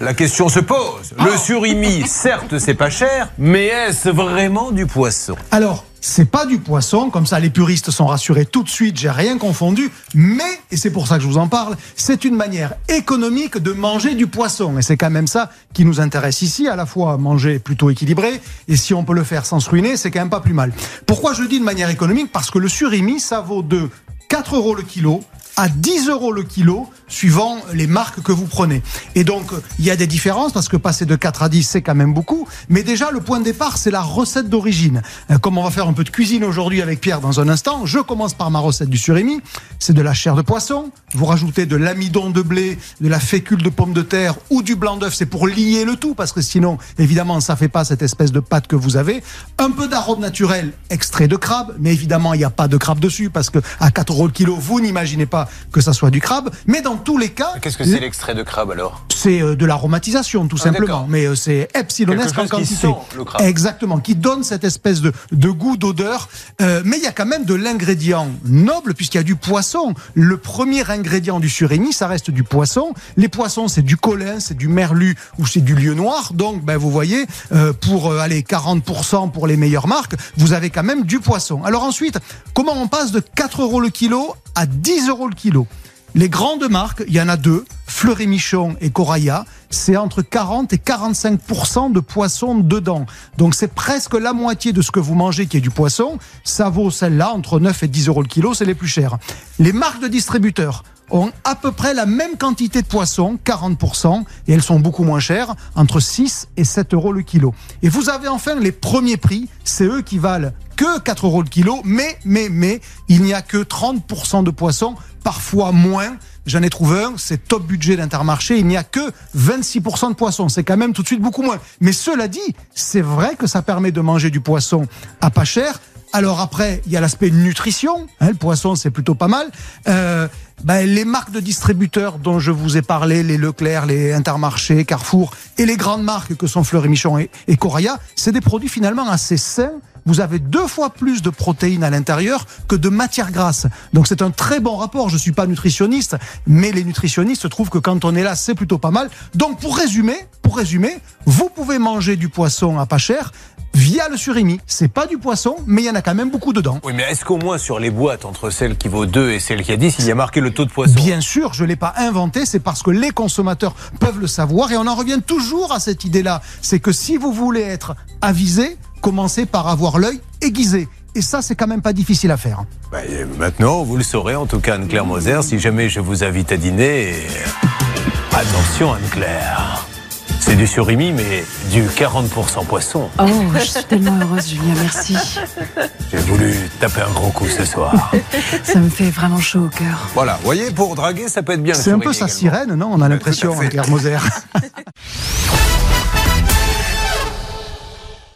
La question se pose. Le surimi, certes, c'est pas cher, mais est-ce vraiment du poisson? Alors, c'est pas du poisson, comme ça les puristes sont rassurés tout de suite, j'ai rien confondu, mais, et c'est pour ça que je vous en parle, c'est une manière économique de manger du poisson. Et c'est quand même ça qui nous intéresse ici, à la fois manger plutôt équilibré, et si on peut le faire sans se ruiner, c'est quand même pas plus mal. Pourquoi je dis de manière économique? Parce que le surimi, ça vaut de 4 euros le kilo à 10 euros le kilo, suivant les marques que vous prenez. Et donc, il y a des différences, parce que passer de 4 à 10, c'est quand même beaucoup. Mais déjà, le point de départ, c'est la recette d'origine. Euh, comme on va faire un peu de cuisine aujourd'hui avec Pierre dans un instant, je commence par ma recette du surimi. C'est de la chair de poisson. Vous rajoutez de l'amidon de blé, de la fécule de pomme de terre ou du blanc d'œuf. C'est pour lier le tout, parce que sinon, évidemment, ça fait pas cette espèce de pâte que vous avez. Un peu d'arôme naturel, extrait de crabe. Mais évidemment, il n'y a pas de crabe dessus, parce que à 4 euros le kilo, vous n'imaginez pas que ça soit du crabe. Mais tous les cas. Qu'est-ce que c'est l'extrait de crabe alors C'est euh, de l'aromatisation, tout Ah, simplement. Mais euh, c'est epsilonesque Quelque en qui quantité. sent le crabe. Exactement, qui donne cette espèce de, de goût, d'odeur. Euh, mais il y a quand même de l'ingrédient noble, puisqu'il y a du poisson. Le premier ingrédient du surimi, ça reste du poisson. Les poissons, c'est du colin, c'est du merlu ou c'est du lieu noir. Donc, ben, vous voyez, euh, pour euh, aller 40% pour les meilleures marques, vous avez quand même du poisson. Alors ensuite, comment on passe de 4 euros le kilo à 10 euros le kilo? Les grandes marques, il y en a deux, Fleury Michon et Coraya, c'est entre 40 et 45 de poisson dedans. Donc c'est presque la moitié de ce que vous mangez qui est du poisson. Ça vaut celle-là entre 9 et 10 euros le kilo, c'est les plus chers. Les marques de distributeurs ont à peu près la même quantité de poisson, 40%, et elles sont beaucoup moins chères, entre 6 et 7 euros le kilo. Et vous avez enfin les premiers prix, c'est eux qui valent que 4 euros le kilo, mais, mais, mais, il n'y a que 30% de poissons, parfois moins. J'en ai trouvé un, c'est top budget d'Intermarché, il n'y a que 26% de poissons, c'est quand même tout de suite beaucoup moins. Mais cela dit, c'est vrai que ça permet de manger du poisson à pas cher. Alors après, il y a l'aspect nutrition, hein, le poisson c'est plutôt pas mal. Euh, ben, les marques de distributeurs dont je vous ai parlé, les Leclerc, les Intermarché, Carrefour, et les grandes marques que sont Fleury Michon et, et Coraya, c'est des produits finalement assez sains. Vous avez deux fois plus de protéines à l'intérieur que de matières grasses. Donc c'est un très bon rapport. Je suis pas nutritionniste, mais les nutritionnistes trouvent que quand on est là, c'est plutôt pas mal. Donc pour résumer, pour résumer, vous pouvez manger du poisson à pas cher via le surimi. C'est pas du poisson, mais il y en a quand même beaucoup dedans. Oui, mais est-ce qu'au moins sur les boîtes, entre celle qui vaut 2 et celle qui a 10, il y a marqué le taux de poisson? Bien sûr, je ne l'ai pas inventé, c'est parce que les consommateurs peuvent le savoir et on en revient toujours à cette idée-là. C'est que si vous voulez être avisé, commencez par avoir l'œil aiguisé. Et ça, c'est quand même pas difficile à faire. Bah, et maintenant, vous le saurez, en tout cas, Anne-Claire Moser, si jamais je vous invite à dîner. et- Attention, Anne-Claire. C'est du surimi, mais du 40% poisson. Oh, je suis tellement heureuse, Julien, merci. J'ai voulu taper un gros coup ce soir. Ça me fait vraiment chaud au cœur. voilà, vous voyez, pour draguer, ça peut être bien le C'est un peu sa également. sirène, non On a l'impression, à fait. Claire Moser.